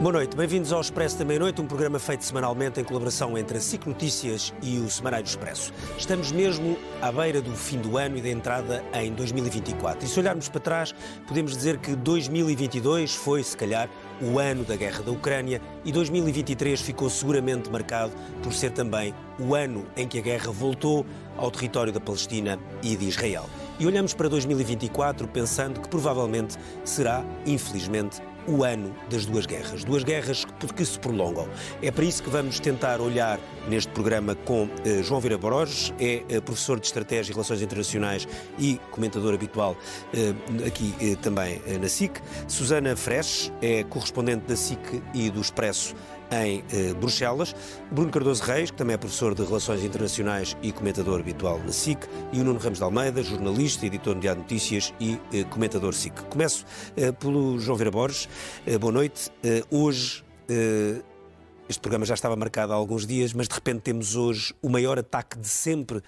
Boa noite, bem-vindos ao Expresso da Meia-Noite, um programa feito semanalmente em colaboração entre a SIC Notícias e o Semanário Expresso. Estamos mesmo à beira do fim do ano e da entrada em 2024. E se olharmos para trás, podemos dizer que 2022 foi, se calhar, o ano da guerra da Ucrânia e 2023 ficou seguramente marcado por ser também o ano em que a guerra voltou ao território da Palestina e de Israel. E olhamos para 2024 pensando que provavelmente será, infelizmente, o ano das duas guerras. Duas guerras que, se prolongam. É para isso que vamos tentar olhar neste programa com eh, João Vieira Borges, é eh, professor de Estratégia e Relações Internacionais e comentador habitual eh, aqui também na SIC. Susana Fresh é correspondente da SIC e do Expresso em eh, Bruxelas, Bruno Cardoso Reis, que também é professor de Relações Internacionais e comentador habitual na SIC, e o Nuno Ramos de Almeida, jornalista, editor de Notícias e eh, comentador SIC. Começo eh, pelo João Vera Borges. Eh, boa noite. Eh, hoje. Eh, este programa já estava marcado há alguns dias, mas de repente temos hoje o maior ataque de sempre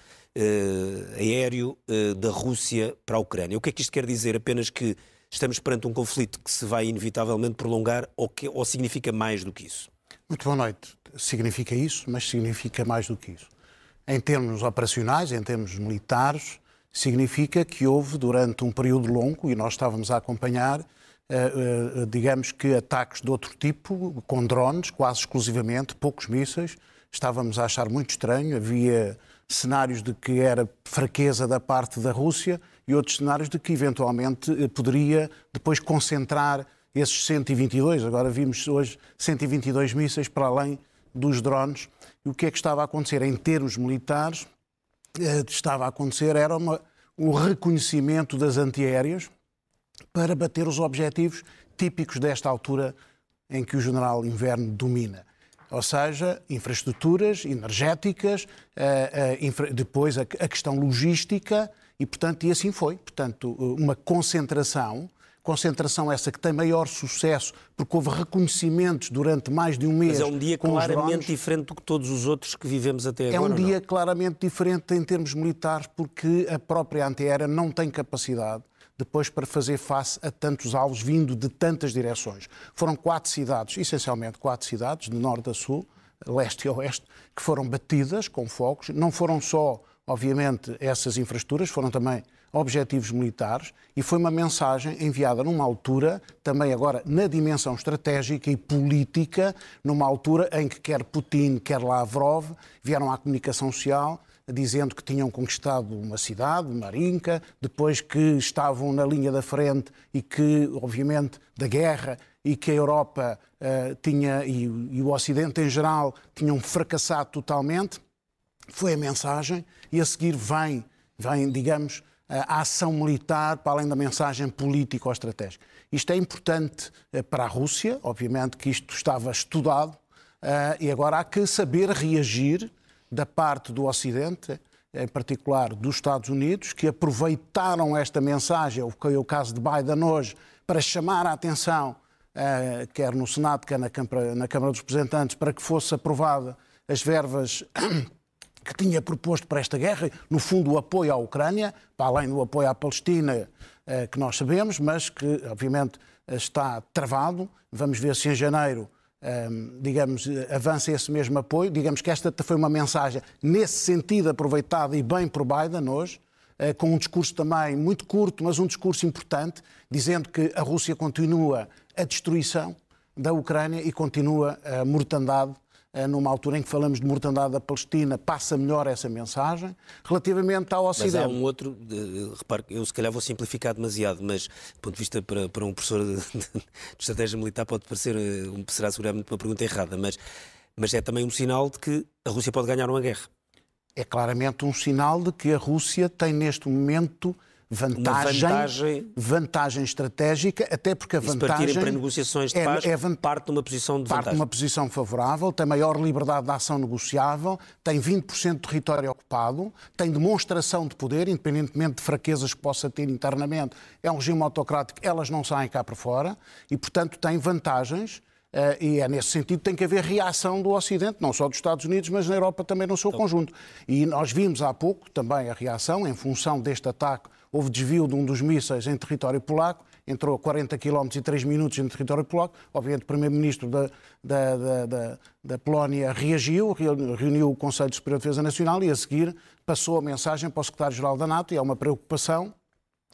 aéreo da Rússia para a Ucrânia. O que é que isto quer dizer? Apenas que estamos perante um conflito que se vai inevitavelmente prolongar ou, que, ou significa mais do que isso? Muito boa noite. Significa isso, mas significa mais do que isso. Em termos operacionais, em termos militares, significa que houve durante um período longo, e nós estávamos a acompanhar, eh, eh, digamos que ataques de outro tipo, com drones, quase exclusivamente, poucos mísseis. Estávamos a achar muito estranho, havia cenários de que era fraqueza da parte da Rússia e outros cenários de que eventualmente eh, poderia depois concentrar esses 122, agora vimos hoje 122 mísseis para além dos drones. E o que é que estava a acontecer? Em termos militares, eh, estava a acontecer era uma, um reconhecimento das antiaéreas para bater os objetivos típicos desta altura em que o general Inverno domina. Ou seja, infraestruturas energéticas, eh, eh, depois a questão logística, e, portanto, e assim foi. Portanto, uma concentração concentração essa que tem maior sucesso, porque houve reconhecimentos durante mais de um mês. Mas é um dia claramente diferente do que todos os outros que vivemos até agora. É um dia claramente diferente em termos militares, porque a própria antiaérea não tem capacidade depois para fazer face a tantos alvos vindo de tantas direções. Foram quatro cidades, essencialmente quatro cidades, de norte a sul, leste e oeste, que foram batidas com focos. Não foram só, obviamente, essas infraestruturas, foram também objetivos militares e foi uma mensagem enviada numa altura, também agora na dimensão estratégica e política, numa altura em que quer Putin, quer Lavrov vieram à comunicação social dizendo que tinham conquistado uma cidade, Marinka, depois que estavam na linha da frente e que, obviamente, da guerra e que a Europa uh, tinha e, e o Ocidente em geral tinham fracassado totalmente. Foi a mensagem e a seguir vem, vem digamos, a ação militar para além da mensagem política ou estratégica. Isto é importante eh, para a Rússia, obviamente que isto estava estudado, eh, e agora há que saber reagir da parte do Ocidente, em particular dos Estados Unidos, que aproveitaram esta mensagem, o caso de Biden hoje, para chamar a atenção, eh, quer no Senado, quer na Câmara, na Câmara dos Representantes, para que fosse aprovada as verbas que tinha proposto para esta guerra, no fundo o apoio à Ucrânia, para além do apoio à Palestina, eh, que nós sabemos, mas que obviamente está travado. Vamos ver se em janeiro, ehm, digamos, avança esse mesmo apoio. Digamos que esta foi uma mensagem nesse sentido aproveitada e bem por Biden hoje, eh, com um discurso também muito curto, mas um discurso importante, dizendo que a Rússia continua a destruição da Ucrânia e continua a mortandade eh, numa altura em que falamos de mortandade da Palestina, passa melhor essa mensagem. Relativamente ao Ocidente. Mas há um outro, repare, eu se calhar vou simplificar demasiado, mas do ponto de vista para, para um professor de, de, de estratégia militar pode parecer, eh, será seguramente uma pergunta errada, mas, mas é também um sinal de que a Rússia pode ganhar uma guerra. É claramente um sinal de que a Rússia tem neste momento vantagem, vantagem, vantagem estratégica, até porque a e vantagem partirem para negociações de é, paz, é van- parte de uma posição de parte de vantagem. uma posição favorável, tem maior liberdade de ação negociável, tem 20% de território ocupado, tem demonstração de poder, independentemente de fraquezas que possa ter internamente. É um regime autocrático, elas não saem cá para fora e, portanto, tem vantagens. eh, e é nesse sentido que tem que haver reação do Ocidente, não só dos Estados Unidos, mas na Europa também no seu conjunto. E nós vimos há pouco também a reação, em função deste ataque, houve desvio de um dos mísseis em território polaco, entrou a 40 km e 3 minutos em território polaco. Obviamente, o primeiro-ministro da, da, da, da, Polónia reagiu, reu- reuniu o Conselho Superior de Defesa Nacional e, a seguir, passou a mensagem para o secretário-geral da NATO e é uma preocupação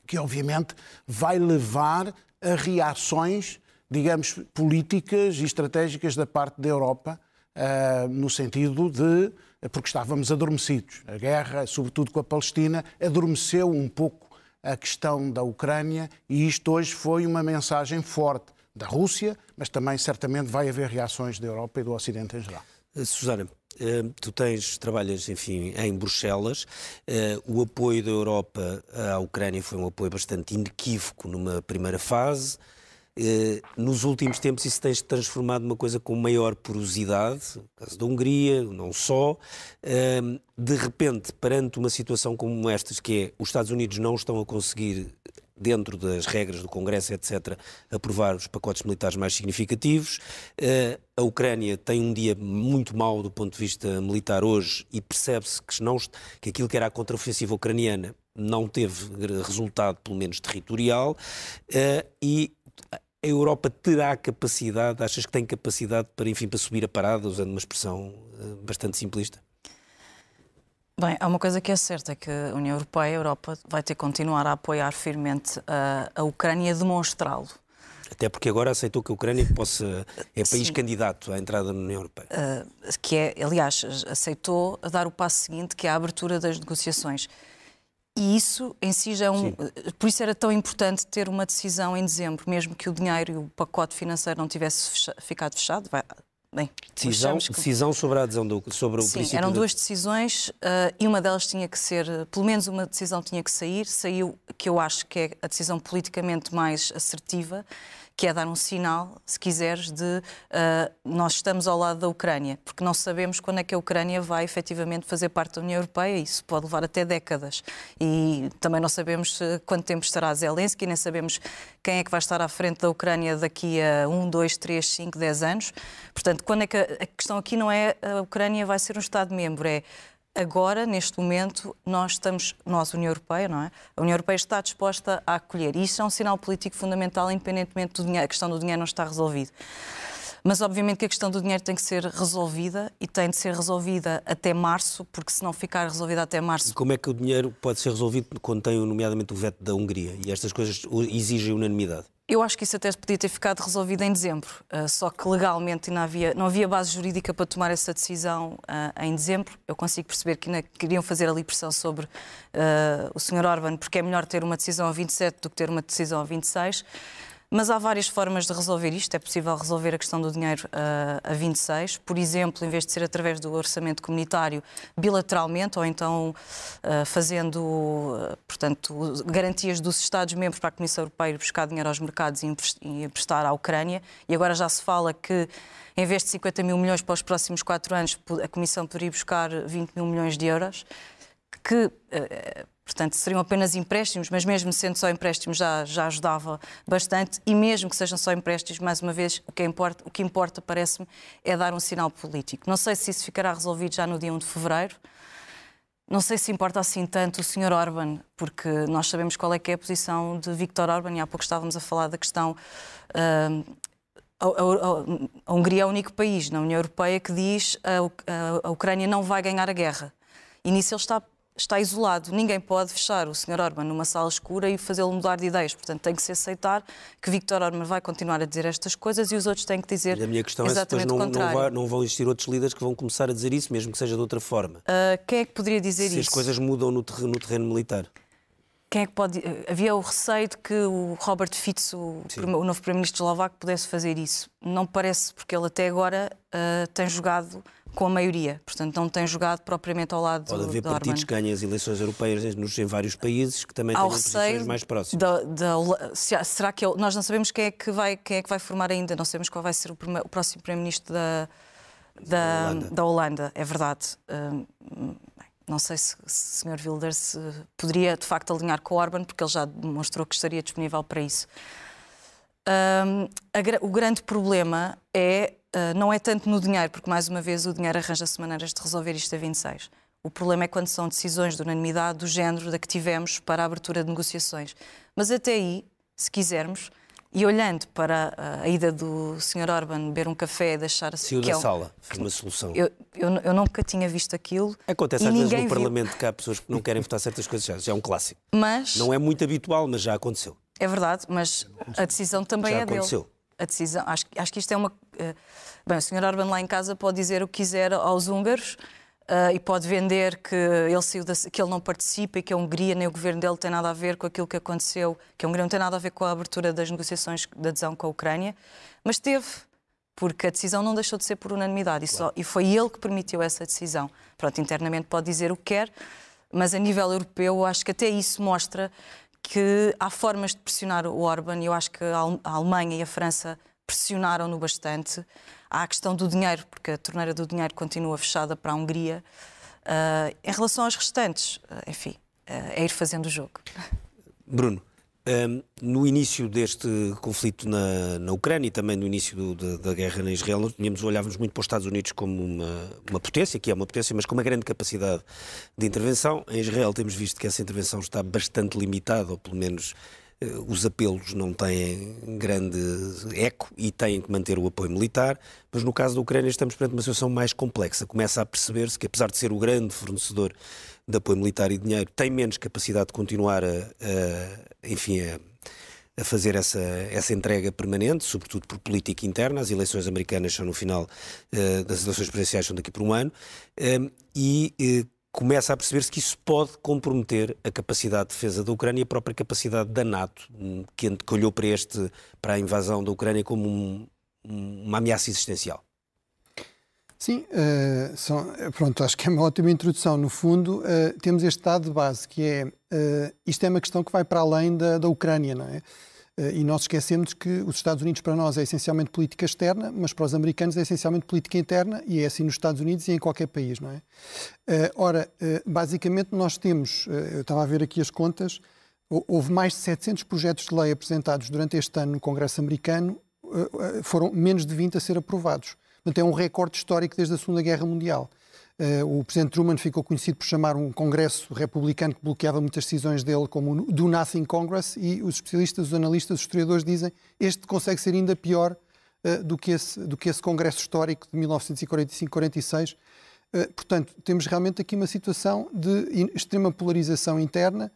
que, obviamente, vai levar a reações, digamos, políticas e estratégicas da parte da Europa, ah, no sentido de. porque estávamos adormecidos. A guerra, sobretudo com a Palestina, adormeceu um pouco a questão da Ucrânia e isto hoje foi uma mensagem forte da Rússia, mas também certamente vai haver reações da Europa e do Ocidente em geral. Eh, Susana, eh, tu tens, trabalhas, enfim, em Bruxelas. Eh, O apoio da Europa à Ucrânia foi um apoio bastante inequívoco numa primeira fase. Eh, Nos últimos tempos isso tem se transformado numa coisa com maior porosidade, no caso da Hungria, não só. Eh, De repente, perante uma situação como estas, que é os Estados Unidos não estão a conseguir dentro das regras do Congresso, etc., aprovar os pacotes militares mais significativos. Eh, A Ucrânia tem um dia muito mau do ponto de vista militar hoje e percebe-se que, não que aquilo que era a contraofensiva ucraniana não teve resultado, pelo menos territorial, eh, e a Europa terá capacidade, achas que tem capacidade para, enfim, para subir a parada, usando uma expressão eh, bastante simplista? Bem, há uma coisa que é certa, é que a União Europeia, a Europa, vai ter que continuar a apoiar firmemente a, a Ucrânia e a demonstrá-lo. Até porque agora aceitou que a Ucrânia possa, é país Sim. candidato à entrada na União Europeia. Uh, que é, aliás, aceitou dar o passo seguinte, que é a abertura das negociações. E isso em si já é um. Por isso era tão importante ter uma decisão em dezembro, mesmo que o dinheiro e o pacote financeiro não tivesse fecha- ficado fechado. Vai, bem, Decisão, que- decisão sobre a adesão do, sobre o Sim, princípio eram da- duas decisões uh, e uma delas tinha que ser, pelo menos uma decisão tinha que sair. Saiu, que eu acho que é a decisão politicamente mais assertiva, que é dar um sinal, se quiseres, de uh, nós estamos ao lado da Ucrânia, porque não sabemos quando é que a Ucrânia vai efetivamente fazer parte da União Europeia, isso pode levar até décadas. E também não sabemos uh, quanto tempo estará Zelensky, nem sabemos quem é que vai estar à frente da Ucrânia daqui a 1, 2, 3, 5, 10 anos. Portanto, quando é que a, a questão aqui não é a Ucrânia vai ser um Estado-membro, é agora, neste momento, nós estamos, nós, União Europeia, não é? A União Europeia está disposta a acolher. E isso é um sinal político fundamental, independentemente do dinheiro, a questão do dinheiro não está resolvida. Mas, obviamente, que a questão do dinheiro tem que ser resolvida e tem de ser resolvida até março, porque se não ficar resolvida até março, Como é que o dinheiro pode ser resolvido quando tem, nomeadamente, o veto da Hungria? E estas coisas exigem unanimidade. Eu acho que isso até podia ter ficado resolvido em dezembro, uh, só que legalmente não havia, não havia base jurídica para tomar essa decisão uh, em dezembro. Eu consigo perceber que ainda queriam fazer ali pressão sobre uh, o Sr. Orban, porque é melhor ter uma decisão a 27 do que ter uma decisão a 26. Mas há várias formas de resolver isto. É possível resolver a questão do dinheiro uh, a 26. Por exemplo, em vez de ser através do orçamento comunitário, bilateralmente, ou então uh, fazendo, uh, portanto, garantias dos Estados-membros para a Comissão Europeia buscar dinheiro aos mercados e emprestar à Ucrânia. E agora já se fala que, em vez de 50 mil milhões para os próximos quatro anos, a Comissão poderia buscar 20 mil milhões de euros que, portanto, seriam apenas empréstimos, mas mesmo sendo só empréstimos já, já ajudava bastante e mesmo que sejam só empréstimos, mais uma vez, o que importa, o que importa parece-me, é dar um sinal político. Não sei se isso ficará resolvido já no dia 1 de fevereiro, não sei se importa assim tanto o Sr. Orban, porque nós sabemos qual é que é a posição de Viktor Orban e há pouco estávamos a falar da questão... ah, a, a- a Hungria é o único país na União Europeia que diz a, a- a Ucrânia não vai ganhar a guerra. E nisso ele está, está isolado. Ninguém pode fechar o Sr. Orban numa sala escura e fazê-lo mudar de ideias. Portanto, tem que se aceitar que Viktor Orban vai continuar a dizer estas coisas e os outros têm que dizer E a minha questão é se depois exatamente não, não, vai- não vão existir outros líderes que vão começar a dizer isso, mesmo que seja de outra forma. Ah, quem é que poderia dizer se as isso? coisas mudam no terreno, no terreno militar. quem é que pode. Havia o receio de que o Robert Fico, o, o novo Primeiro-Ministro eslovaco, pudesse fazer isso. Não parece, porque ele até agora uh, tem jogado com a maioria, portanto não tem jogado propriamente ao lado Pode haver do partidos que ganhem as eleições europeias nos, em vários países que também têm posições mais próximas. Da, da, será que nós não sabemos quem é que vai quem é que vai formar ainda, não sabemos qual vai ser o, primeiro, o próximo primeiro-ministro da, da, Holanda. da Holanda, é verdade. Uh, não sei se, se o Sr. Wilders poderia de facto alinhar com o Orban, porque ele já demonstrou que estaria disponível para isso. Um, a, o grande problema é, uh, não é tanto no dinheiro, porque mais uma vez o dinheiro arranja-se maneiras de resolver isto a 26. O problema é quando são decisões de unanimidade do género da que tivemos para a abertura de negociações. Mas até aí, se quisermos, e olhando para a ida do Sr. Orban beber um café, deixar... Saiu da é sala, foi uma solução. Eu, eu, eu, nunca tinha visto aquilo. Acontece às vezes no viu. Parlamento que há pessoas que não querem votar certas coisas, já, já é um clássico. Mas... Não é muito habitual, mas já aconteceu. É verdade, mas a decisão também já é aconteceu. dele. A decisão, acho, acho que isto é uma... Eh, bem, o Sr. Orban lá em casa pode dizer o que quiser aos húngaros, Uh, e pode vender que ele, saiu da, que ele não participa e que a Hungria nem o governo dele tem nada a ver com aquilo que aconteceu, que a Hungria não tem nada a ver com a abertura das negociações de adesão com a Ucrânia, mas teve, porque a decisão não deixou de ser por unanimidade e, só, e foi ele que permitiu essa decisão. Pronto, internamente pode dizer o que quer, mas a nível europeu acho que até isso mostra que há formas de pressionar o Orban e eu acho que a Alemanha e a França pressionaram-no bastante. Há a questão do dinheiro, porque a torneira do dinheiro continua fechada para a Hungria. Uh, em relação aos restantes, uh, enfim, uh, é ir fazendo o jogo. Bruno, um, no início deste conflito na, na Ucrânia e também no início do, da, da, guerra na Israel, tínhamos, olhávamos muito para os Estados Unidos como uma, uma potência, que é uma potência, mas com uma grande capacidade de intervenção. Em Israel temos visto que essa intervenção está bastante limitada, ou pelo menos eh, os apelos não têm grande eco e têm que manter o apoio militar, mas no caso da Ucrânia estamos perante uma situação mais complexa. Começa a perceber-se que, apesar de ser o grande fornecedor de apoio militar e dinheiro, tem menos capacidade de continuar a, a enfim, a, a, fazer essa, essa entrega permanente, sobretudo por política interna. As eleições americanas são no final uh, das eleições presidenciais, são daqui por um ano, uh, e uh, começa a perceber-se que isso pode comprometer a capacidade de defesa da Ucrânia e a própria capacidade da NATO, hum, que olhou para, este, para a invasão da Ucrânia como um, uma ameaça existencial. Sim, uh, são, pronto, acho que é uma ótima introdução. No fundo, uh, temos este dado de base, que é, uh, isto é uma questão que vai para além da, da Ucrânia, não é? Eh, e nós esquecemos que os Estados Unidos para nós é essencialmente política externa, mas para os americanos é essencialmente política interna e é assim nos Estados Unidos e em qualquer país, não é? Eh, ora, eh, basicamente nós temos, eu estava a ver aqui as contas, houve mais de 700 projetos de lei apresentados durante este ano no Congresso americano, foram menos de 20 a ser aprovados. Portanto, é um recorde histórico desde a Segunda Guerra Mundial. Uh, o presidente Truman ficou conhecido por chamar um congresso republicano que bloqueava muitas decisões dele como Do Nothing Congress e os especialistas, os analistas, os historiadores dizem este consegue ser ainda pior uh, do, que esse, do que esse congresso histórico de 1945-46. Uh, eh, portanto, temos realmente aqui uma situação de extrema polarização interna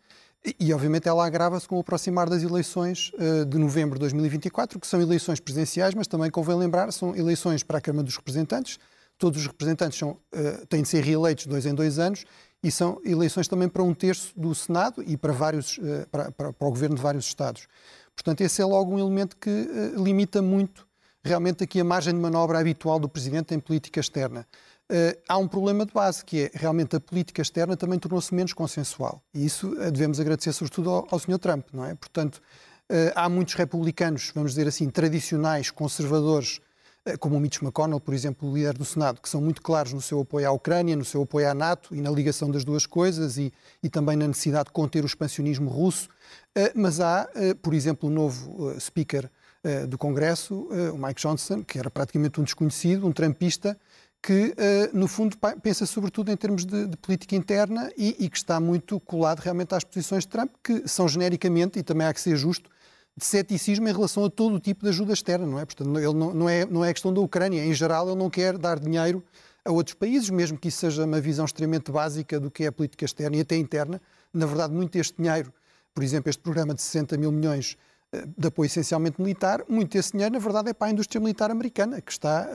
e, obviamente, ela agrava-se com o aproximar das eleições de novembro de 2024, que são eleições presidenciais, mas também convém lembrar, são eleições para a Câmara dos Representantes, todos os representantes são, uh, têm de ser reeleitos dois em dois anos e são eleições também para um terço do Senado e para, vários, uh, para, para, para, o governo de vários Estados. Portanto, esse é logo um elemento que limita muito realmente aqui a margem de manobra habitual do Presidente em política externa. Há um problema de base, que é realmente a política externa também tornou-se menos consensual. E isso devemos agradecer sobretudo ao, ao Sr. Trump, não é? Portanto, há muitos republicanos, vamos dizer assim, tradicionais, conservadores, eh, como o Mitch McConnell, por exemplo, o líder do Senado, que são muito claros no seu apoio à Ucrânia, no seu apoio à NATO e na ligação das duas coisas e, e também na necessidade de conter o expansionismo russo. Eh, mas há, eh, por exemplo, o novo speaker do Congresso, o Mike Johnson, que era praticamente um desconhecido, um trampista, que, no fundo, pensa sobretudo em termos de, de política interna e, e, que está muito colado realmente às posições de Trump, que são genericamente, e também há que ser justo, de ceticismo em relação a todo o tipo de ajuda externa, não é? Portanto, ele não, não, é, não é questão da Ucrânia. Em geral, ele não quer dar dinheiro a outros países, mesmo que isso seja uma visão extremamente básica do que é a política externa e até interna. Na verdade, muito deste dinheiro, por exemplo, este programa de 60 mil milhões de apoio essencialmente militar, muito desse dinheiro, na verdade, é para a indústria militar americana, que está,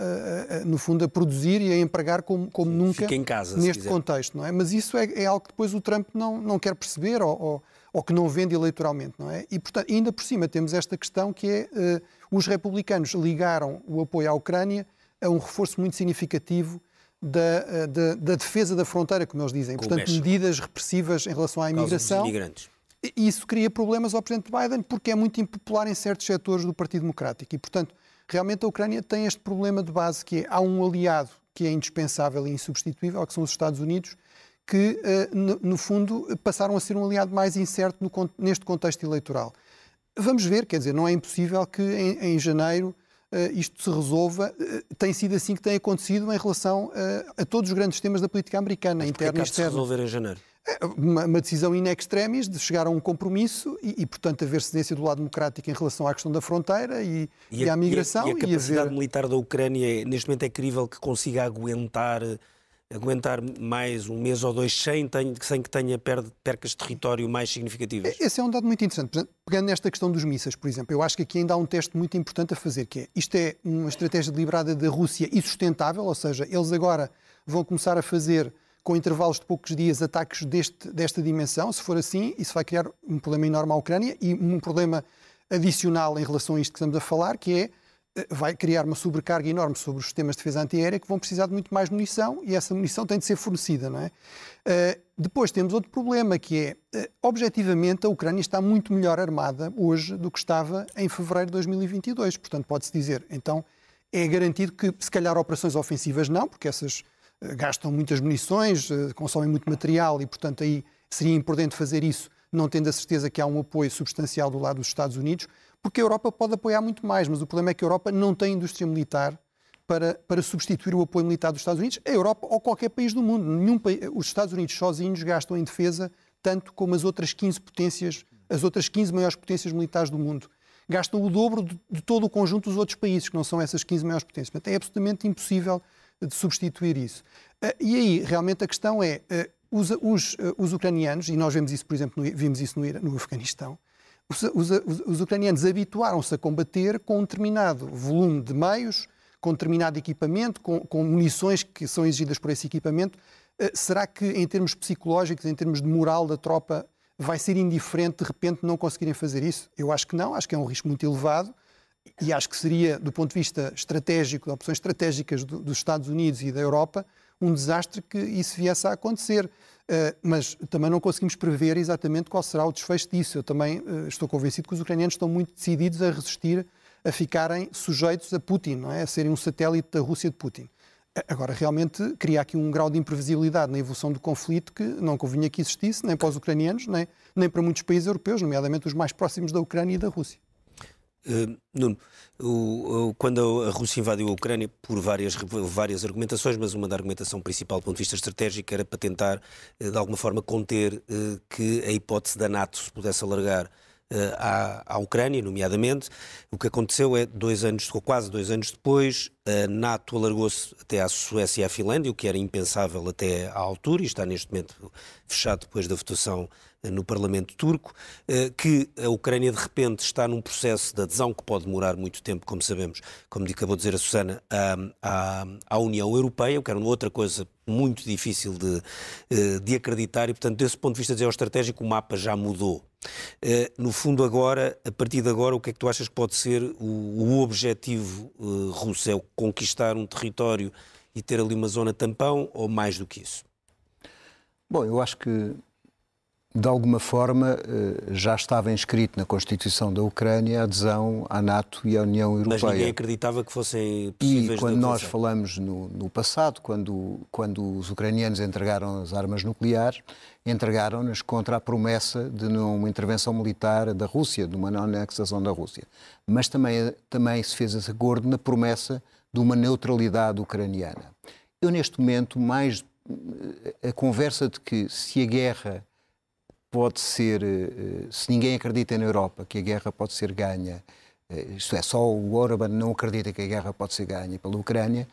no fundo, a produzir e a empregar como, como nunca casa, neste contexto. Não é? Mas isso é, é, algo que depois o Trump não, não quer perceber ou, ou, ou, que não vende eleitoralmente. Não é? E, portanto, ainda por cima temos esta questão que é uh, os republicanos ligaram o apoio à Ucrânia a um reforço muito significativo da, da, da, defesa da fronteira, como eles dizem. Portanto, medidas repressivas em relação à imigração. Isso cria problemas ao Presidente Biden porque é muito impopular em certos setores do Partido Democrático. E, portanto, realmente a Ucrânia tem este problema de base que é, há um aliado que é indispensável e insubstituível, que são os Estados Unidos, que, eh, no fundo, passaram a ser um aliado mais incerto neste contexto eleitoral. Vamos ver, quer dizer, não é impossível que em, em janeiro isto se resolva. Uh, tem sido assim que tem acontecido em relação uh, a todos os grandes temas da política americana, Mas interna e externa. se resolver em janeiro? É, uma, uma, decisão in extremis de chegar a um compromisso e, e, portanto, haver cedência do lado democrático em relação à questão da fronteira e, e, e à migração. E a, e a capacidade haver... militar da Ucrânia, neste momento, é crível que consiga aguentar aguentar mais um mês ou dois sem, sem que tenha percas de território mais significativas? Esse é um dado muito interessante. Pegando nesta questão dos mísseis, por exemplo, eu acho que aqui ainda há um teste muito importante a fazer, que é, isto é uma estratégia deliberada da Rússia e sustentável, ou seja, eles agora vão começar a fazer com intervalos de poucos dias ataques deste, desta dimensão. Se for assim, isso vai criar um problema enorme à Ucrânia e um problema adicional em relação a isto que estamos a falar, que é vai criar uma sobrecarga enorme sobre os sistemas de defesa antiaérea que vão precisar de muito mais munição e essa munição tem de ser fornecida. Não é? Uh, depois temos outro problema que é, uh, objetivamente, a Ucrânia está muito melhor armada hoje do que estava em fevereiro de 2022. Portanto, pode-se dizer, então é garantido que, se calhar, operações ofensivas não, porque essas uh, gastam muitas munições, consomem muito material e, portanto, aí seria importante fazer isso, não tendo a certeza que há um apoio substancial do lado dos Estados Unidos porque a Europa pode apoiar muito mais, mas o problema é que a Europa não tem indústria militar para, para substituir o apoio militar dos Estados Unidos, a Europa ou qualquer país do mundo. Nenhum os Estados Unidos sozinhos gastam em defesa tanto como as outras 15 potências, as outras 15 maiores potências militares do mundo. Gastam o dobro de, de todo o conjunto dos outros países, que não são essas 15 maiores potências. Portanto, é absolutamente impossível de substituir isso. Uh, e aí, realmente, a questão é, uh, os, uh, os, ucranianos, e nós vemos isso, por exemplo, no, vimos isso no, no Afeganistão, os, os, os ucranianos habituaram-se a combater com um determinado volume de meios, com determinado equipamento, com, com munições que são exigidas por esse equipamento. Uh, será que, em termos psicológicos, em termos de moral da tropa, vai ser indiferente de repente não conseguirem fazer isso? Eu acho que não, acho que é um risco muito elevado e acho que seria, do ponto de vista estratégico, de opções estratégicas do, dos Estados Unidos e da Europa, um desastre que isso viesse a acontecer. Uh, mas também não conseguimos prever exatamente qual será o desfecho disso. Eu também uh, estou convencido que os ucranianos estão muito decididos a resistir a ficarem sujeitos a Putin, não é? a serem um satélite da Rússia de Putin. Agora, realmente, cria aqui um grau de imprevisibilidade na evolução do conflito que não convinha que existisse, nem para os ucranianos, nem, nem para muitos países europeus, nomeadamente os mais próximos da Ucrânia e da Rússia. Uh, Nuno, o, o, quando a Rússia invadiu a Ucrânia, por várias, várias argumentações, mas uma da argumentação principal do ponto de vista estratégico era para tentar, uh, de alguma forma, conter uh, que a hipótese da NATO se pudesse alargar à, à, Ucrânia, nomeadamente. O que aconteceu é, dois anos, quase dois anos depois, a NATO alargou-se até à Suécia e à Finlândia, o que era impensável até à altura, e está neste momento fechado depois da votação no Parlamento turco, eh, que a Ucrânia de repente está num processo de adesão que pode demorar muito tempo, como sabemos, como acabou de dizer a Susana, à, à União Europeia, que era uma outra coisa muito difícil de, eh, de acreditar e, portanto, desse ponto de vista geoestratégico, o mapa já mudou. Eh, no fundo, agora, a partir de agora, o que é que tu achas que pode ser o, o objetivo russo? É conquistar um território e ter ali uma zona tampão ou mais do que isso? Bom, eu acho que de alguma forma, eh, já estava inscrito na Constituição da Ucrânia a adesão à NATO e à União Europeia. Mas ninguém acreditava que fossem possíveis E quando nós falamos no, no, passado, quando, quando os ucranianos entregaram as armas nucleares, entregaram-nas contra a promessa de uma intervenção militar da Rússia, de uma não anexação da Rússia. Mas também, também se fez esse acordo na promessa de uma neutralidade ucraniana. Eu, neste momento, mais eh, a conversa de que se a guerra pode ser, eh, se ninguém acredita na Europa que a guerra pode ser ganha, eh, isto é, só o Orban não acredita que a guerra pode ser ganha pela Ucrânia,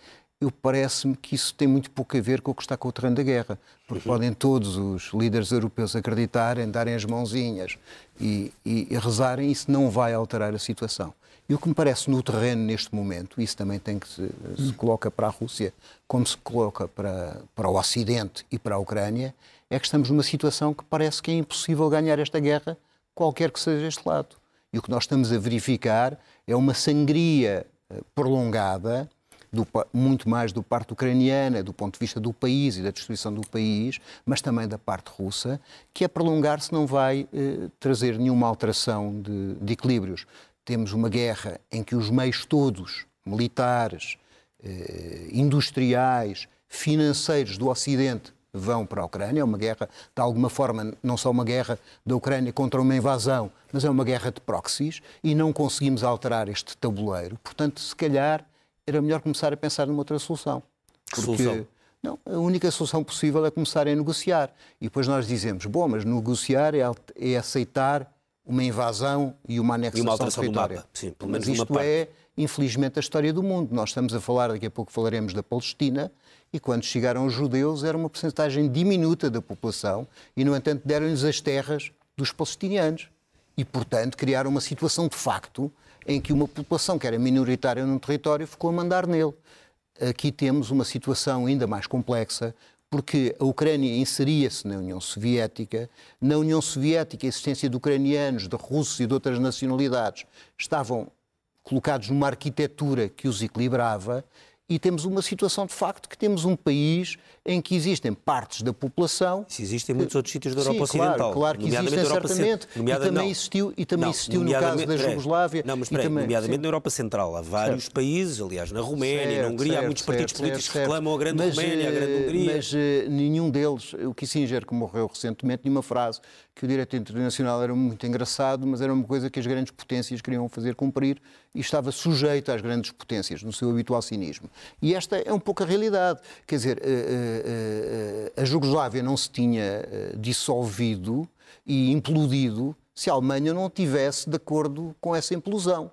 eu parece-me que isso tem muito pouco a ver com o que está com o terreno da guerra. Porque uhum. podem todos os líderes europeus acreditarem, darem as mãozinhas e, e, e rezarem, isso não vai alterar a situação. E o que me parece no terreno neste momento, isso também tem que se, se coloca para a Rússia, como se coloca para, para o Ocidente e para a Ucrânia, é que estamos numa situação que parece que é impossível ganhar esta guerra, qualquer que seja este lado. E o que nós estamos a verificar é uma sangria eh, prolongada, do, muito mais do parte ucraniana, do ponto de vista do país e da destruição do país, mas também da parte russa, que a prolongar-se não vai eh, trazer nenhuma alteração de, de equilíbrios temos uma guerra em que os meios todos, militares, eh, industriais, financeiros do Ocidente, vão para a Ucrânia. É uma guerra, de alguma forma, não só uma guerra da Ucrânia contra uma invasão, mas é uma guerra de proxies e não conseguimos alterar este tabuleiro. Portanto, se calhar era melhor começar a pensar numa outra solução. Que porque, solução? Não, a única solução possível é começar a negociar. E depois nós dizemos, bom, mas negociar é, é aceitar uma invasão e uma anexação e uma territória. Sim, pelo menos Mas isto é, infelizmente, a história do mundo. Nós estamos a falar, daqui a pouco falaremos da Palestina, e quando chegaram os judeus era uma porcentagem diminuta da população e, no entanto, deram-lhes as terras dos palestinianos. E, portanto, criaram uma situação de facto em que uma população que era minoritária num território ficou a mandar nele. Aqui temos uma situação ainda mais complexa, porque a Ucrânia inseria-se na União Soviética. Na União Soviética, a existência de ucranianos, de russos e de outras nacionalidades estavam colocados numa arquitetura que os equilibrava e temos uma situação de facto que temos um país em que existem partes da população. Isso existe em muitos outros sítios da Europa Sim, Ocidental. Claro, claro que existem, certamente. E também não. existiu, e também não, existiu no caso da Jugoslávia. Não, mas também, nomeadamente sim. na Europa Central. Há vários certo. países, aliás, na Roménia, certo, na Hungria, certo, há muitos partidos políticos que reclamam a grande mas, Roménia, a grande eh, Hungria. Mas uh, nenhum deles, o Kissinger, que morreu recentemente, tinha uma frase que o direito internacional era muito engraçado, mas era uma coisa que as grandes potências queriam fazer cumprir e estava sujeito às grandes potências, no seu habitual cinismo. E esta é um pouco a realidade. Quer dizer, eh, eh, a Jugoslávia não se tinha eh, dissolvido e implodido se a Alemanha não tivesse de acordo com essa implosão.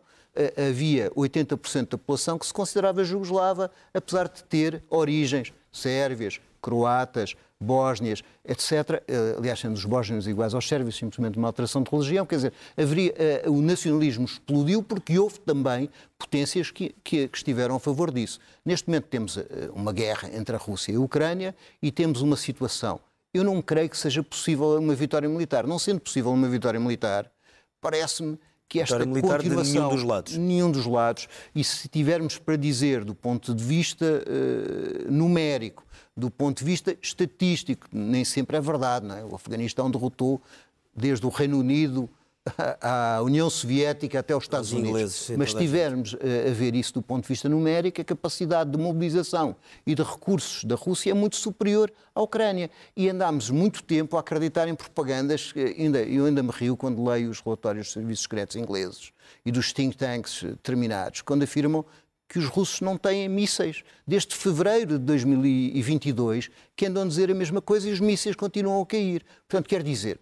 Havia 80% da população que se considerava jugoslava, apesar de ter origens sérvias, croatas, bósnias, etc. Eh, aliás, sendo os bósnios iguais aos sérvios, simplesmente uma alteração de religião. Quer dizer, haveria, uh, o nacionalismo explodiu porque houve também potências que, que, que estiveram a favor disso. Neste momento temos uh, uma guerra entre a Rússia e a Ucrânia e temos uma situação. Eu não creio que seja possível uma vitória militar. Não sendo possível uma vitória militar, parece-me que esta vitória militar continuação... De nenhum dos lados. Nenhum dos lados. E se tivermos para dizer, do ponto de vista uh, numérico, do ponto de vista estatístico, nem sempre é verdade. Não é? O Afeganistão derrotou desde o Reino Unido à União Soviética até os Estados os Unidos. Ingleses, Mas se tivermos eh, a ver isso do ponto de vista numérico, a capacidade de mobilização e de recursos da Rússia é muito superior à Ucrânia. E andámos muito tempo a acreditar em propagandas, ainda, eu ainda me rio quando leio os relatórios dos serviços secretos ingleses e dos think tanks terminados, quando afirmam que os russos não têm mísseis. Desde fevereiro de 2022, que andam a dizer a mesma coisa e os mísseis continuam a cair. Portanto, quer dizer,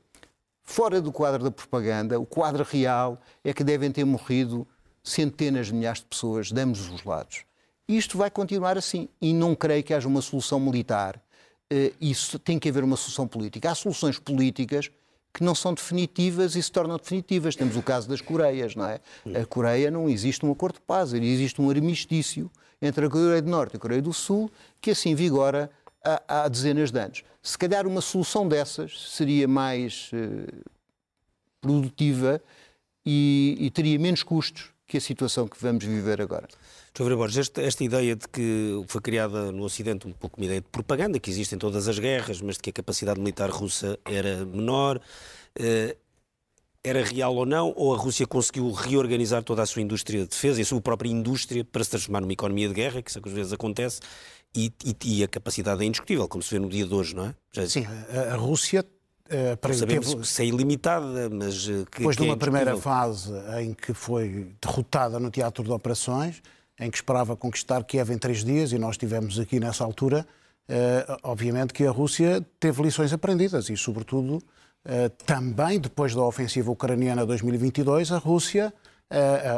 fora do quadro da propaganda, o quadro real é que devem ter morrido centenas de milhares de pessoas de ambos os lados. Isto vai continuar assim. E não creio que haja uma solução militar. Eh, isso tem que haver uma solução política. Há soluções políticas que não são definitivas e se tornam definitivas. Temos o caso das Coreias, não é? A Coreia não existe um acordo de paz, existe um armistício entre a Coreia do Norte e a Coreia do Sul, que assim vigora há, há dezenas de anos. Se calhar uma solução dessas seria mais eh, produtiva e, e teria menos custos que a situação que vamos viver agora. João Borges, esta, esta, ideia de que foi criada no Ocidente um pouco uma ideia de propaganda, que existem todas as guerras, mas de que a capacidade militar russa era menor, eh, era real ou não? Ou a Rússia conseguiu reorganizar toda a sua indústria de defesa e a sua própria indústria para se transformar numa economia de guerra, que isso às vezes acontece, e, e, e, a capacidade é indiscutível, como se vê no dia de hoje, não é? Já... Sim, a, a Rússia Uh, para sabemos teve, que é ilimitada, mas... Uh, que, depois que de uma é primeira fase em que foi derrotada no teatro de operações, em que esperava conquistar Kiev em três dias, e nós tivemos aqui nessa altura, uh, obviamente que a Rússia teve lições aprendidas e, sobretudo, uh, também depois da ofensiva ucraniana 2022, a Rússia,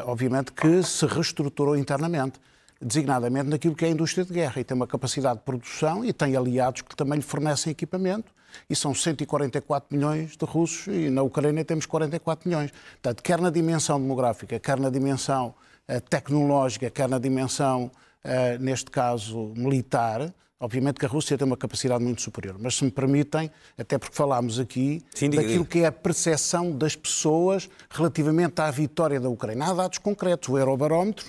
obviamente, que se reestruturou internamente. Designadamente naquilo que é a indústria de guerra, e tem uma capacidade de produção e tem aliados que também lhe fornecem equipamento, e são 144 milhões de russos, e na Ucrânia temos 44 milhões. Portanto, quer na dimensão demográfica, quer na dimensão uh, tecnológica, quer na dimensão, uh, neste caso, militar, Obviamente que a Rússia tem uma capacidade muito superior, mas se me permitem, até porque falámos aqui Sim, daquilo que é a percepção das pessoas relativamente à vitória da Ucrânia. Há dados concretos. O Eurobarómetro,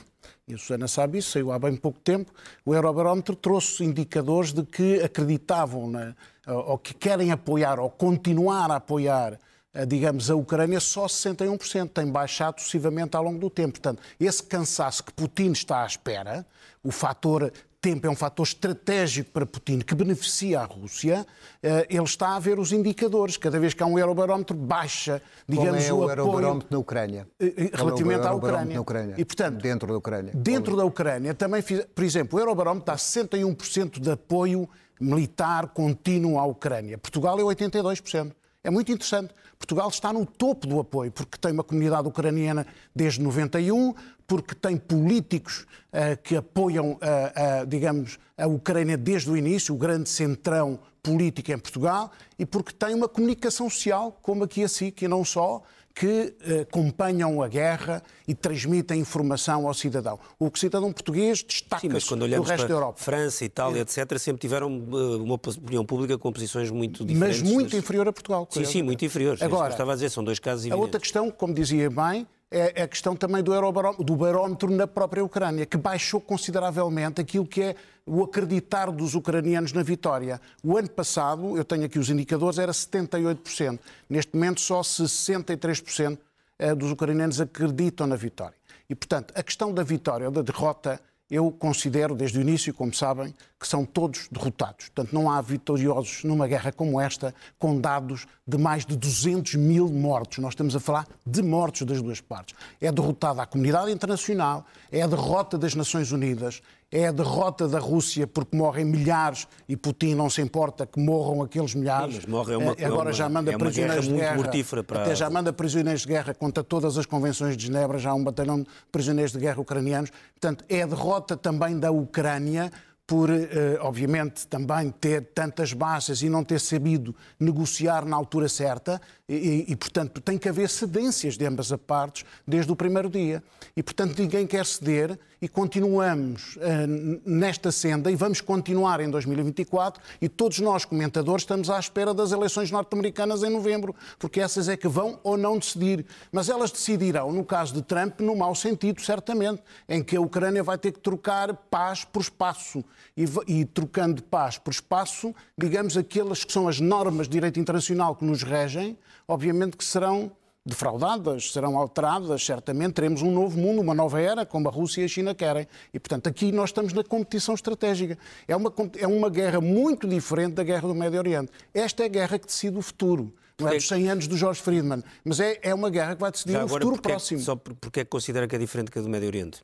e a Susana sabe isso, saiu há bem pouco tempo, o Eurobarómetro trouxe indicadores de que acreditavam, na, ou que querem apoiar, ou continuar a apoiar digamos, a Ucrânia, só 61%. Tem baixado sucessivamente ao longo do tempo. Portanto, esse cansaço que Putin está à espera, o fator tempo é um fator estratégico para Putin que beneficia a Rússia, eh, ele está a ver os indicadores. Cada vez que há um eurobarómetro, baixa, digamos, Qual é o, o eurobarómetro na Ucrânia? Eh, eh, relativamente é à Ucrânia. Ucrânia. E, portanto, dentro da Ucrânia. Dentro da Ucrânia também, por exemplo, o eurobarómetro dá 61% de apoio militar contínuo à Ucrânia. Portugal é 82%. É muito interessante. Portugal está no topo do apoio, porque tem uma comunidade ucraniana desde 91, porque tem políticos uh, que apoiam, uh, uh, digamos, a Ucrânia desde o início, o grande centrão político em Portugal, e porque tem uma comunicação social, como aqui a SIC, e não só, que eh, acompanham a guerra e transmitem informação ao cidadão. O cidadão português destaca-se do resto da Europa. França, Itália, etc., sempre tiveram eh, uma opinião pública com posições muito diferentes. Mas muito inferior a Portugal. Sim, sim, muito inferior. Agora, é estava a dizer, são dois casos evidentes. A outra questão, como dizia bem, é a questão também do, do barómetro na própria Ucrânia, que baixou consideravelmente aquilo que é o acreditar dos ucranianos na vitória. O ano passado, eu tenho aqui os indicadores, era 78%. Neste momento, só 63% eh, dos ucranianos acreditam na vitória. E, portanto, a questão da vitória ou da derrota eu considero desde o início, como sabem, que são todos derrotados. Portanto, não há vitoriosos numa guerra como esta, com dados de mais de 200 mil mortos. Nós estamos a falar de mortos das duas partes. É derrotada a comunidade internacional, é a derrota das Nações Unidas, é a derrota da Rússia porque morrem milhares e Putin não se importa que morram aqueles milhares. Sim, morre é uma, é, Agora já manda é prisioneiros de guerra. Para... Até já manda prisioneiros de guerra contra todas as convenções de Genebra, já há um batalhão de prisioneiros de guerra ucranianos. Portanto, é a derrota também da Ucrânia por, eh, obviamente, também ter tantas bases e não ter sabido negociar na altura certa, e, e, portanto, tem que haver cedências de ambas as partes desde o primeiro dia. E, portanto, ninguém quer ceder e continuamos uh, nesta senda e vamos continuar em 2024 e todos nós, comentadores, estamos à espera das eleições norte-americanas em novembro, porque essas é que vão ou não decidir. Mas elas decidirão, no caso de Trump, no mau sentido, certamente, em que a Ucrânia vai ter que trocar paz por espaço. E, e trocando paz por espaço, digamos, aquelas que são as normas de direito internacional que nos regem, obviamente que serão defraudadas, serão alteradas, certamente teremos um novo mundo, uma nova era, como a Rússia e a China querem. E, portanto, aqui nós estamos na competição estratégica. É uma, é uma guerra muito diferente da guerra do Médio Oriente. Esta é a guerra que decide o futuro. Não é dos 100 anos do George Friedman, mas é, é uma guerra que vai decidir Já o futuro porque, próximo. Só porque é que considera que é diferente que a do Médio Oriente?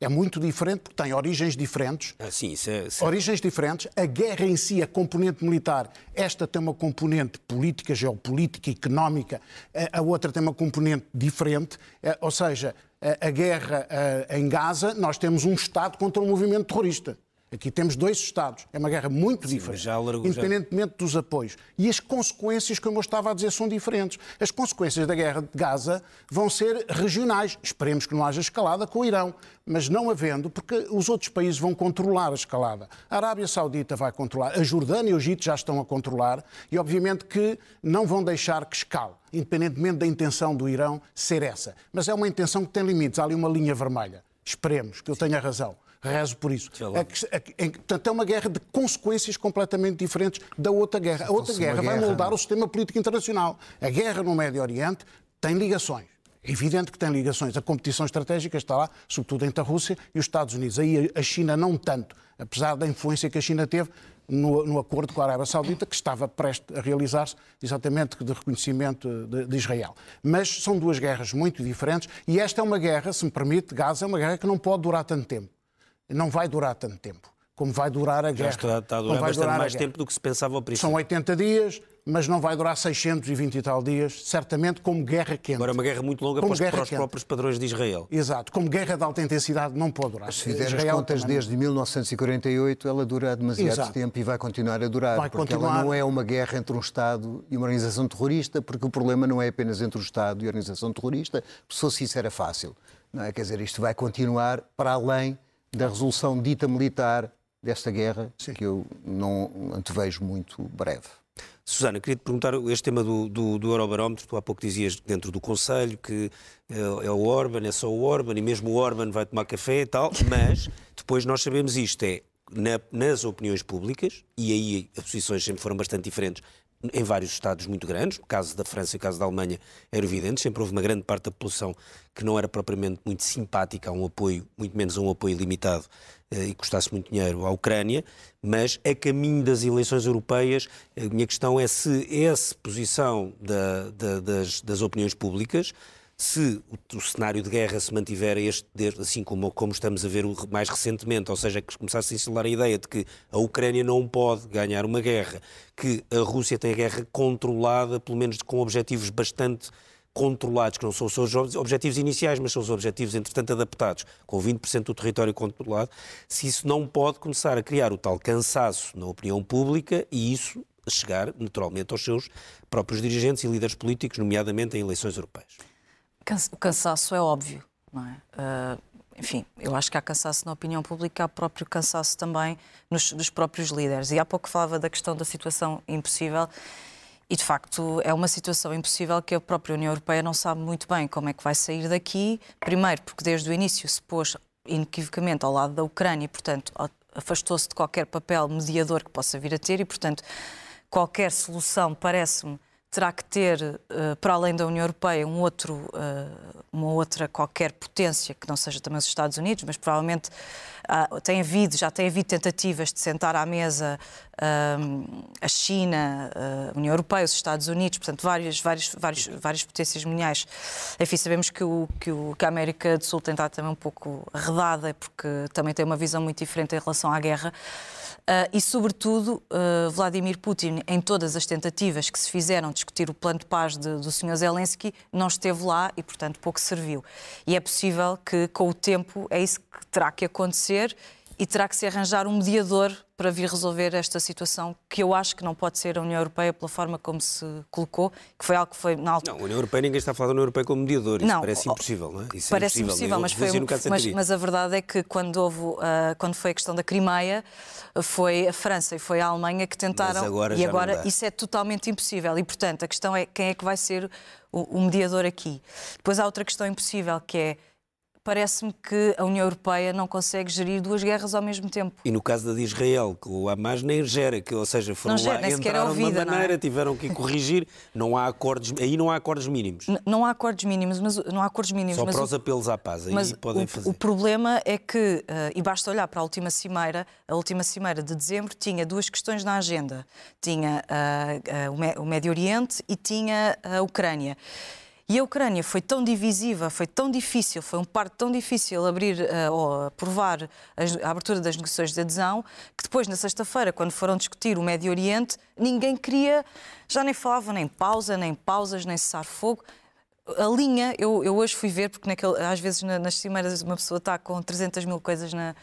É muito diferente porque tem origens diferentes. Ah, sim, isso é, isso é... Origens diferentes. A guerra em si, a componente militar, esta tem uma componente política, geopolítica, económica, a outra tem uma componente diferente. Eh, ou seja, a guerra eh, em Gaza, nós temos um Estado contra um movimento terrorista. Aqui temos dois Estados. É uma guerra muito Sim, diferente, independentemente dos apoios. E as consequências, como eu estava a dizer, são diferentes. As consequências da guerra de Gaza vão ser regionais. Esperemos que não haja escalada com o Irão, mas não havendo, porque os outros países vão controlar a escalada. A Arábia Saudita vai controlar, a Jordânia e o Egito já estão a controlar e, obviamente, que não vão deixar que escale independentemente da intenção do Irão ser essa. Mas é uma intenção que tem limites, há ali uma linha vermelha. Esperemos que eu tenha razão rezo por isso. É, é, é, portanto, é uma guerra de consequências completamente diferentes da outra guerra. A outra guerra vai moldar o sistema político internacional. A guerra no Médio Oriente tem ligações. É evidente que tem ligações. A competição estratégica está lá, sobretudo entre a Rússia e os Estados Unidos. Aí a China não tanto, apesar da influência que a China teve no, no acordo com a Arábia Saudita, que estava prestes a realizar-se exatamente de reconhecimento de, de, Israel. Mas são duas guerras muito diferentes e esta é uma guerra, se me permite, Gaza é uma guerra que não pode durar tanto tempo não vai durar tanto tempo. como vai durar a guerra. Já está, está a durar bastante mais tempo do que se pensava ao princípio. São 80 dias, mas não vai durar 620 e tal dias, certamente como guerra quente. Agora é uma guerra muito longa como para os, para os próprios padrões de Israel. Exato, como guerra de alta intensidade não pode durar. Se fizer Israel as contas desde 1948, ela dura demasiado Exato. tempo e vai continuar a durar, vai porque continuar... ela não é uma guerra entre um Estado e uma organização terrorista, porque o problema não é apenas entre o Estado e a organização terrorista, se fosse isso era fácil. Não é? Quer dizer, isto vai continuar para além da resolução dita militar desta guerra, Sim. que eu não antevejo muito breve. Susana, queria te perguntar este tema do, do, do, Eurobarómetro. Tu há pouco dizias dentro do Conselho que é, é, o Orban, é só o Orban e mesmo o Orban vai tomar café e tal, mas depois nós sabemos isto: é na, nas opiniões públicas, e aí as posições sempre foram bastante diferentes, em vários Estados muito grandes, no caso da França e no caso da Alemanha era evidente, sempre houve uma grande parte da população que não era propriamente muito simpática a um apoio, muito menos a um apoio limitado eh, e custasse muito dinheiro à Ucrânia, mas a caminho das eleições europeias, a minha questão é se essa posição da, da, das, das opiniões públicas se o, o, cenário de guerra se mantiver este, assim como, como estamos a ver mais recentemente, ou seja, que começasse a instalar a ideia de que a Ucrânia não pode ganhar uma guerra, que a Rússia tem a guerra controlada, pelo menos com objetivos bastante controlados, que não são os seus objetivos iniciais, mas são os objetivos, entretanto, adaptados, com 20% do território controlado, se isso não pode começar a criar o tal cansaço na opinião pública e isso chegar, naturalmente, aos seus próprios dirigentes e líderes políticos, nomeadamente em eleições europeias. O cansaço é óbvio, não é? Uh, enfim, eu acho que há cansaço na opinião pública, há próprio cansaço também nos, dos próprios líderes. E há pouco falava da questão da situação impossível. E, de facto, é uma situação impossível que a própria União Europeia não sabe muito bem como é que vai sair daqui. Primeiro, porque desde o início se pôs inequivocamente ao lado da Ucrânia e, portanto, afastou-se de qualquer papel mediador que possa vir a ter e, portanto, qualquer solução, parece-me, terá que ter, uh, para além da União Europeia, um outro, uh, uma outra qualquer potência, que não seja também os Estados Unidos, mas provavelmente uh, tem havido, já tem havido tentativas de sentar à mesa a China, a União Europeia, os Estados Unidos, portanto, várias, várias, várias, várias potências mundiais. Enfim, sabemos que, o, que, o, que a América do Sul tem estado também um pouco arredada, porque também tem uma visão muito diferente em relação à guerra. Uh, e, sobretudo, uh, Vladimir Putin, em todas as tentativas que se fizeram de discutir o plano de paz de, do Sr. Zelensky, não esteve lá e, portanto, pouco serviu. E é possível que, com o tempo, é isso que terá que acontecer e terá que se arranjar um mediador para vir resolver esta situação, que eu acho que não pode ser a União Europeia pela forma como se colocou, que foi algo que foi na altura. Não, a União Europeia, ninguém está a falar da União Europeia como mediador. Isso não, parece impossível, não é? Isso é parece é impossível, mas, foi, mas, mas, a verdade é que quando, houve, uh, quando foi a questão da Crimeia, foi a França e foi a Alemanha que tentaram. Agora e agora isso é totalmente impossível. E, portanto, a questão é quem é que vai ser o, o mediador aqui. Depois há outra questão impossível, que é parece-me que a União Europeia não consegue gerir duas guerras ao mesmo tempo. E no caso da de Israel, que o Hamas nem gera, que, ou seja, foram não gera, lá, entraram é ouvida, de uma maneira, é? tiveram que corrigir, não há acordos, aí não há acordos mínimos. N não há acordos mínimos, mas não há acordos mínimos. Só para os apelos à paz, aí mas podem o, fazer. O problema é que, uh, e basta olhar para a última cimeira, a última cimeira de dezembro tinha duas questões na agenda. Tinha uh, uh, o Médio Oriente e tinha a Ucrânia. E a Ucrânia foi tão divisiva, foi tão difícil, foi um parto tão difícil abrir uh, ou aprovar a, abertura das negociações de adesão, que depois, na sexta-feira, quando foram discutir o Médio Oriente, ninguém queria, já nem falava nem pausa, nem pausas, nem cessar-fogo. A linha, eu, eu, hoje fui ver, porque naquele, às vezes nas cimeiras uma pessoa está com 300 mil coisas na,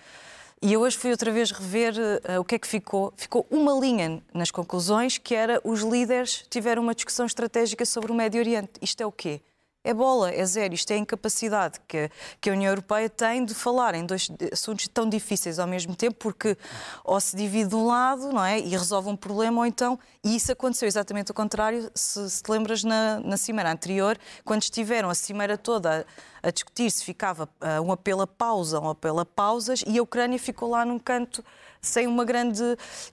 e eu hoje fui outra vez rever uh, o que é que ficou. Ficou uma linha nas conclusões que era os líderes tiveram uma discussão estratégica sobre o Médio Oriente. Isto é o quê? é bola, é zero. Isto é a incapacidade que, que a União Europeia tem de falar em dois assuntos tão difíceis ao mesmo tempo, porque ou se divide de um lado não é, e resolve um problema, ou então. E isso aconteceu exatamente o contrário, se, se te lembras na, na cimeira anterior, quando estiveram a cimeira toda a, discutir se ficava uh, um apelo a pausa, um apelo a pausas, e a Ucrânia ficou lá num canto sem uma grande.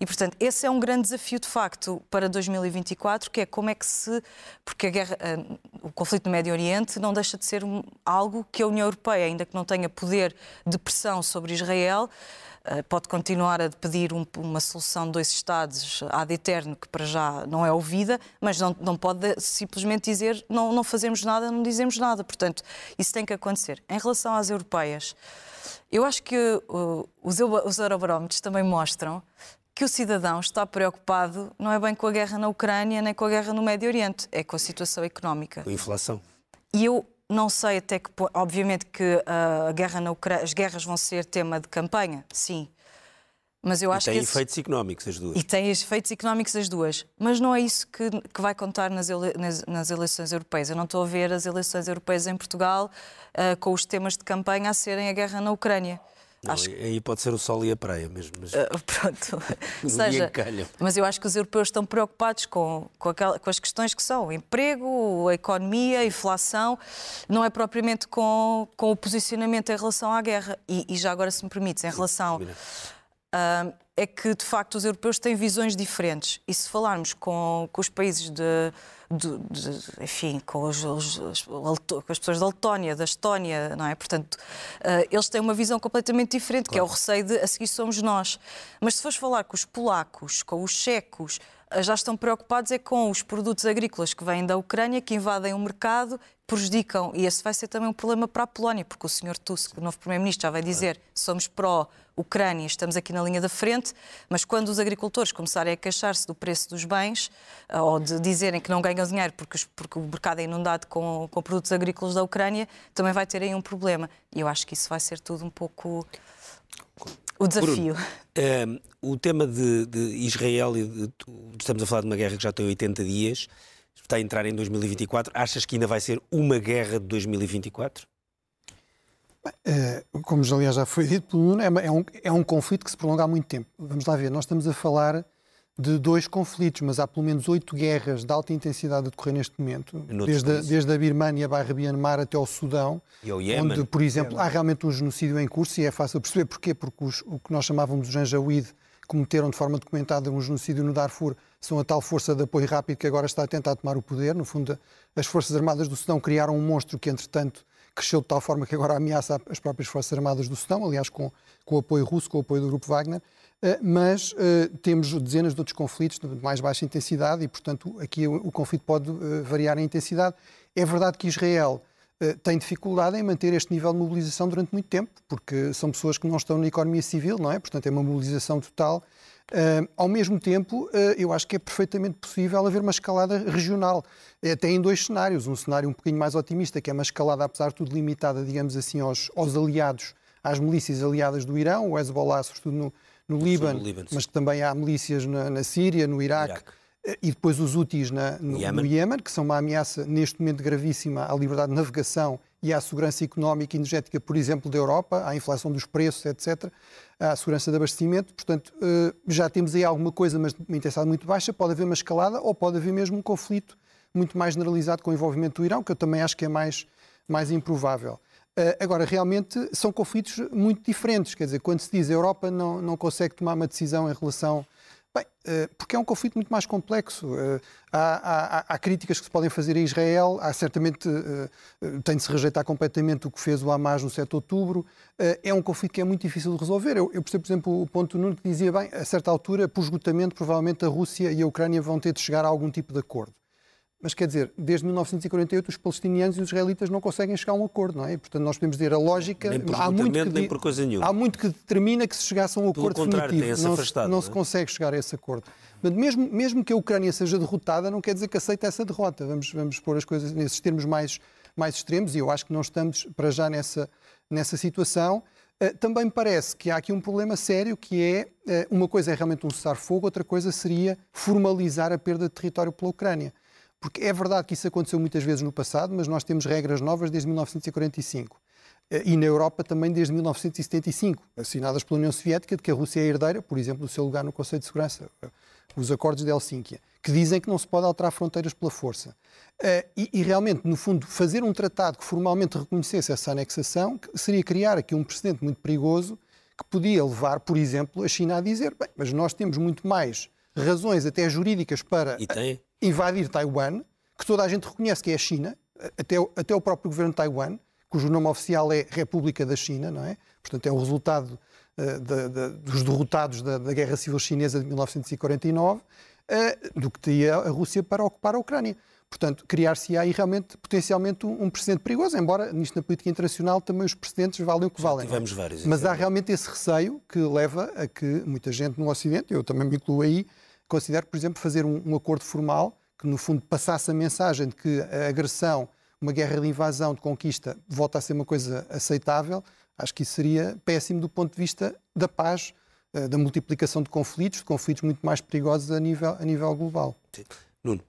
E, portanto, esse é um grande desafio, de facto, para 2024, que é como é que se. Porque a guerra. o conflito no Médio Oriente não deixa de ser algo que a União Europeia, ainda que não tenha poder de pressão sobre Israel, eh, pode continuar a pedir um, uma solução de dois Estados ad eterno, que para já não é ouvida, mas não, não pode simplesmente dizer não, não fazemos nada, não dizemos nada. Portanto, isso tem que acontecer. Em relação às europeias, eu acho que uh, os, os eurobarómetros também mostram que o cidadão está preocupado não é bem com a guerra na Ucrânia nem com a guerra no Médio Oriente, é com a situação económica. Com a inflação. E eu não sei até que obviamente que uh, a guerra na Ucrânia, as guerras vão ser tema de campanha, sim. Mas eu acho e tem que efeitos económicos as duas. E tem efeitos económicos as duas. Mas não é isso que, que vai contar nas, ele... nas, nas, eleições europeias. Eu não estou a ver as eleições europeias em Portugal uh, com os temas de campanha a serem a guerra na Ucrânia. Não, acho... Aí pode ser o sol e a praia mesmo. Mas... Uh, pronto. seja, mas eu acho que os europeus estão preocupados com, com, aquela, com as questões que são o emprego, a economia, a inflação, não é propriamente com, com o posicionamento em relação à guerra. E, e já agora, se me permites, em relação. Uh, é que, de facto, os europeus têm visões diferentes. E se falarmos com, com os países de, de, de, enfim, com, os, os, com, as pessoas da Letónia, da Estónia, não é? Portanto, uh, eles têm uma visão completamente diferente, claro. que é o receio de a seguir somos nós. Mas se fores falar com os polacos, com os checos, já estão preocupados é com os produtos agrícolas que vêm da Ucrânia, que invadem o mercado prejudicam, e esse vai ser também um problema para a Polónia, porque o Sr. Tusk, o novo Primeiro-Ministro, já vai dizer somos pró-Ucrânia, estamos aqui na linha da frente, mas quando os agricultores começarem a queixar-se do preço dos bens, eh, ou de dizerem que não ganham dinheiro porque, porque o mercado é inundado com, com produtos agrícolas da Ucrânia, também vai ter aí um problema. E eu acho que isso vai ser tudo um pouco o desafio. Bruno, eh, o tema de, de Israel, e de, estamos a falar de uma guerra que já tem 80 dias, está a entrar em 2024. Achas que ainda vai ser uma guerra de 2024? Eh, como aliás já foi dito pelo Nuno, é, é, um, é um conflito que se prolonga há muito tempo. Vamos lá ver, nós estamos a falar de dois conflitos, mas há pelo menos oito guerras de alta intensidade a decorrer neste momento, desde a, desde a Birmania barra Myanmar até ao Sudão, onde, por exemplo, há realmente um genocídio em curso e é fácil perceber porquê, porque os, o que nós chamávamos de Janjaweed cometeram de forma documentada um genocídio no Darfur, são a tal força de apoio rápido que agora está a tentar tomar o poder. No fundo, as Forças Armadas do Sudão criaram um monstro que, entretanto, cresceu de tal forma que agora ameaça as próprias Forças Armadas do Sudão, aliás, com, com o apoio russo, com o apoio do Grupo Wagner. Uh, mas uh, temos dezenas de outros conflitos de mais baixa intensidade e, portanto, aqui o, conflito pode uh, variar em intensidade. É verdade que Israel tem dificuldade em manter este nível de mobilização durante muito tempo, porque são pessoas que não estão na economia civil, não é? Portanto, é uma mobilização total ao mesmo tempo, eu acho que é perfeitamente possível haver uma escalada regional, até em dois cenários. Um cenário um bocadinho mais otimista, que é uma escalada, apesar de tudo, limitada, digamos assim, aos, aos aliados, às milícias aliadas do Irão, o Hezbollah, sobretudo no, no, Líbano, no Líbano, mas que também há milícias na, na Síria, no Iraque. Iraque. Eh, e depois os Houthis na, no, no Iémen, que são uma ameaça neste momento gravíssima à liberdade de navegação e à segurança económica e energética, por exemplo, da Europa, à inflação dos preços, etc., à segurança de abastecimento. Portanto, eh, já temos aí alguma coisa, mas de uma intensidade muito baixa. Pode haver uma escalada ou pode haver mesmo um conflito muito mais generalizado com o envolvimento do Irão, que eu também acho que é mais, mais improvável. Eh, agora, realmente, são conflitos muito diferentes. Quer dizer, quando se diz a Europa não, não consegue tomar uma decisão em relação Bem, eh, porque é um conflito muito mais complexo. Eh, há, há, há, críticas que se podem fazer a Israel, há certamente, tem de se rejeitar completamente o que fez o Hamas no 7 de outubro. É um conflito que é muito difícil de resolver. Eu, eu percebo, por exemplo, o ponto Nuno que dizia, bem, a certa altura, por esgotamento, provavelmente a Rússia e a Ucrânia vão ter de chegar a algum tipo de acordo. Mas quer dizer, desde 1948 os palestinianos e os israelitas não conseguem chegar a um acordo, não é? Portanto, nós podemos dizer a lógica. Nem por há muito que, nem por coisa nenhuma. Há muito que determina que se chegasse a um acordo definitivo. Não, afastado, não, não, se é? consegue chegar a esse acordo. Mas mesmo, mesmo que a Ucrânia seja derrotada, não quer dizer que aceite essa derrota. Vamos, vamos pôr as coisas nesses termos mais, mais extremos e eu acho que não estamos para já nessa, nessa situação. Uh, também me parece que há aqui um problema sério que é, uh, uma coisa é realmente um cessar-fogo, outra coisa seria formalizar a perda de território pela Ucrânia. Porque é verdade que isso aconteceu muitas vezes no passado, mas nós temos regras novas desde 1945. Eh, e na Europa também desde 1975, assinadas pela União Soviética, de que a Rússia é herdeira, por exemplo, do seu lugar no Conselho de Segurança, eh, os acordos de Helsínquia, que dizem que não se pode alterar fronteiras pela força. Eh, e, e, realmente, no fundo, fazer um tratado que formalmente reconhecesse essa anexação seria criar aqui um precedente muito perigoso que podia levar, por exemplo, a China a dizer: bem, mas nós temos muito mais razões, até jurídicas, para invadir Taiwan, que toda a gente reconhece que é a China, até, até o próprio governo de Taiwan, cujo nome oficial é República da China, não é? Portanto, é o resultado uh, de, de, dos derrotados da, da, Guerra Civil Chinesa de 1949, uh, do que teria a Rússia para ocupar a Ucrânia. Portanto, criar-se aí realmente, potencialmente, um, um precedente perigoso, embora nisto na política internacional também os precedentes valem o que valem. Tivemos vários. Mas há realmente esse receio que leva a que muita gente no Ocidente, eu também me incluo aí, considere, por exemplo, fazer um, um acordo formal que, no fundo, passasse a mensagem de que a agressão, uma guerra de invasão, de conquista, volta a ser uma coisa aceitável. Acho que isso seria péssimo do ponto de vista da paz, eh, da multiplicação de conflitos, de conflitos muito mais perigosos a nível, a nível global. Nuno.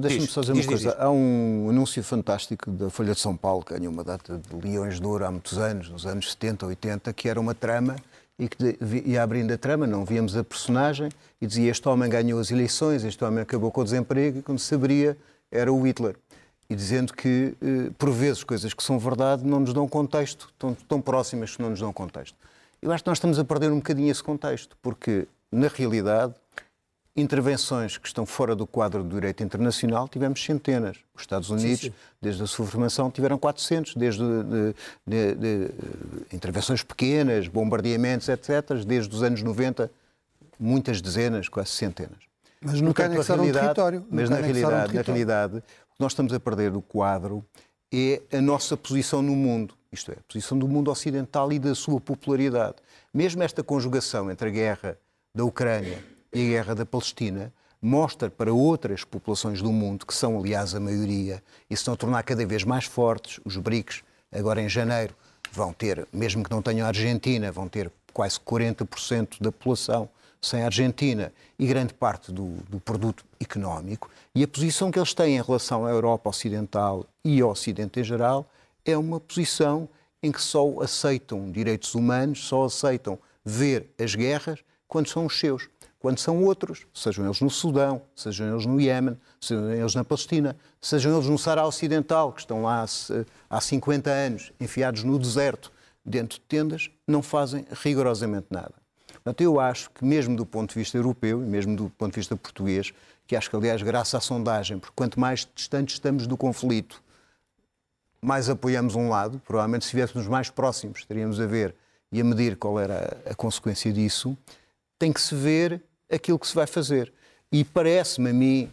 Deixa-me só dizer uma diz, coisa. Diz. Há um anúncio fantástico da Folha de São Paulo, que ganhou uma data de Leões de Ouro há muitos anos, nos anos 70, 80, que era uma trama e que ia abrindo a trama, não víamos a personagem, e dizia este homem ganhou as eleições, este homem acabou com o desemprego, e quando se abria era o Hitler. E dizendo que, eh, por vezes, coisas que são verdade não nos dão contexto, tão, tão próximas que não nos dão contexto. Eu acho que nós estamos a perder um bocadinho esse contexto, porque, na realidade, intervenções que estão fora do quadro do direito internacional, tivemos centenas. Os Estados Unidos, sim, sim. desde a sua formação, tiveram 400, desde de, de, de, intervenções pequenas, bombardeamentos, etc., desde os anos 90, muitas dezenas, quase centenas. Mas nunca Portanto, anexaram um território. Mas na realidade, um na realidade, o que nós estamos a perder do quadro é a nossa posição no mundo, isto é, a posição do mundo ocidental e da sua popularidade. Mesmo esta conjugação entre a guerra da Ucrânia e a guerra da Palestina mostra para outras populações do mundo, que são, aliás, a maioria, e se estão a tornar cada vez mais fortes, os BRICS, agora em janeiro, vão ter, mesmo que não tenham a Argentina, vão ter quase 40% da população sem a Argentina e grande parte do, do, produto económico. E a posição que eles têm em relação à Europa Ocidental e ao Ocidente em geral é uma posição em que só aceitam direitos humanos, só aceitam ver as guerras quando são os seus quando são outros, sejam eles no Sudão, sejam eles no Iémen, sejam eles na Palestina, sejam eles no Sahara Ocidental, que estão lá há 50 anos, enfiados no deserto, dentro de tendas, não fazem rigorosamente nada. Portanto, eu acho que, mesmo do ponto de vista europeu e mesmo do ponto de vista português, que acho que, aliás, graças à sondagem, porque quanto mais distantes estamos do conflito, mais apoiamos um lado, provavelmente se estivéssemos mais próximos, estaríamos a ver e a medir qual era a consequência disso tem que se ver aquilo que se vai fazer. E parece-me a mim,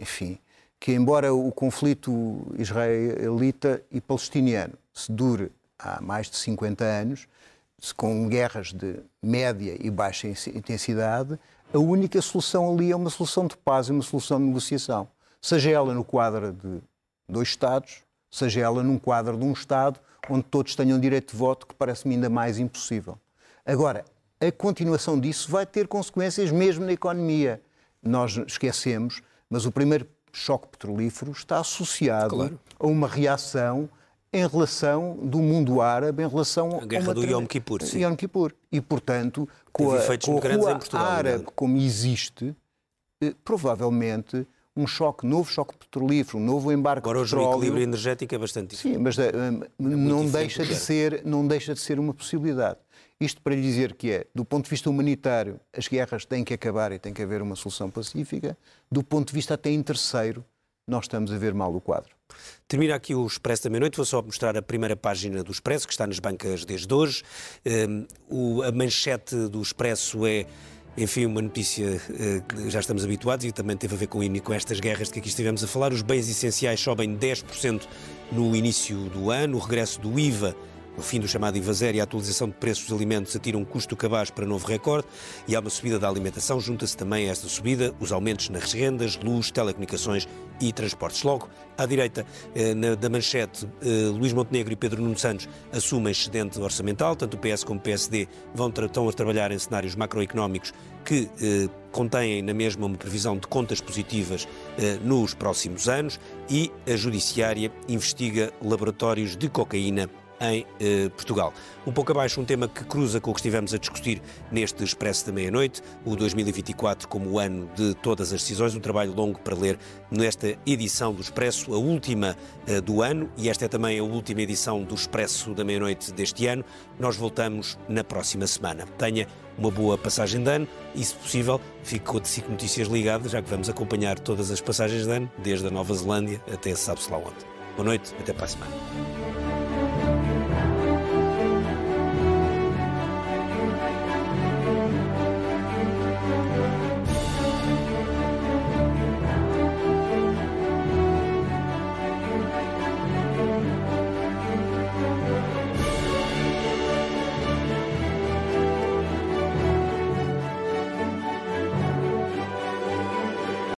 enfim, que embora o conflito israelita e palestiniano se dure há mais de 50 anos, com guerras de média e baixa intensidade, a única solução ali é uma solução de paz e uma solução de negociação. Seja ela no quadro de dois Estados, seja ela num quadro de um Estado onde todos tenham direito de voto, que parece-me ainda mais impossível. Agora, a continuação disso vai ter consequências mesmo na economia. Nós esquecemos, mas o primeiro choque petrolífero está associado claro. a uma reação em relação do mundo árabe, em relação a guerra do Yom Kippur. Sim. Yom Kippur. E, portanto, com a, com a rua Portugal, árabe não? como existe, eh, provavelmente um choque, novo choque petrolífero, um novo embarque Agora, hoje petróleo... o equilíbrio energético é bastante difícil. Sim, mas uh, é não, deixa de ser, não deixa de ser uma possibilidade. Isto para dizer que é, do ponto de vista humanitário, as guerras têm que acabar e tem que haver uma solução pacífica. Do ponto de vista até em terceiro, nós estamos a ver mal o quadro. Termina aqui o Expresso da Meia-Noite. Vou só mostrar a primeira página do Expresso, que está nas bancas desde hoje. Um, o, a manchete do Expresso é enfim, uma notícia que já estamos habituados e também teve a ver com, com estas guerras de que aqui estivemos a falar. Os bens essenciais sobem 10% no início do ano. O regresso do IVA o fim do chamado IVA zero e a atualização de preços dos alimentos atiram um custo cabaz para novo recorde e há uma subida da alimentação. Junta-se também a esta subida os aumentos nas rendas, luz, telecomunicações e transportes. Logo, à direita eh, na, da manchete, eh, Luís Montenegro e Pedro Nuno Santos assumem excedente orçamental. Tanto o PS como o PSD vão estão a trabalhar em cenários macroeconómicos que eh, contêm na mesma uma previsão de contas positivas eh, nos próximos anos e a Judiciária investiga laboratórios de cocaína em eh, Portugal. Um pouco abaixo, um tema que cruza com o que estivemos a discutir neste Expresso da Meia-Noite, o 2024 como o ano de todas as decisões, um trabalho longo para ler nesta edição do Expresso, a última eh, do ano, e esta é também a última edição do Expresso da Meia-Noite deste ano. Nós voltamos na próxima semana. Tenha uma boa passagem de ano e, se possível, fique com a SIC Notícias ligada, já que vamos acompanhar todas as passagens de ano, desde a Nova Zelândia até sabe-se lá onde. Boa noite, até para a semana.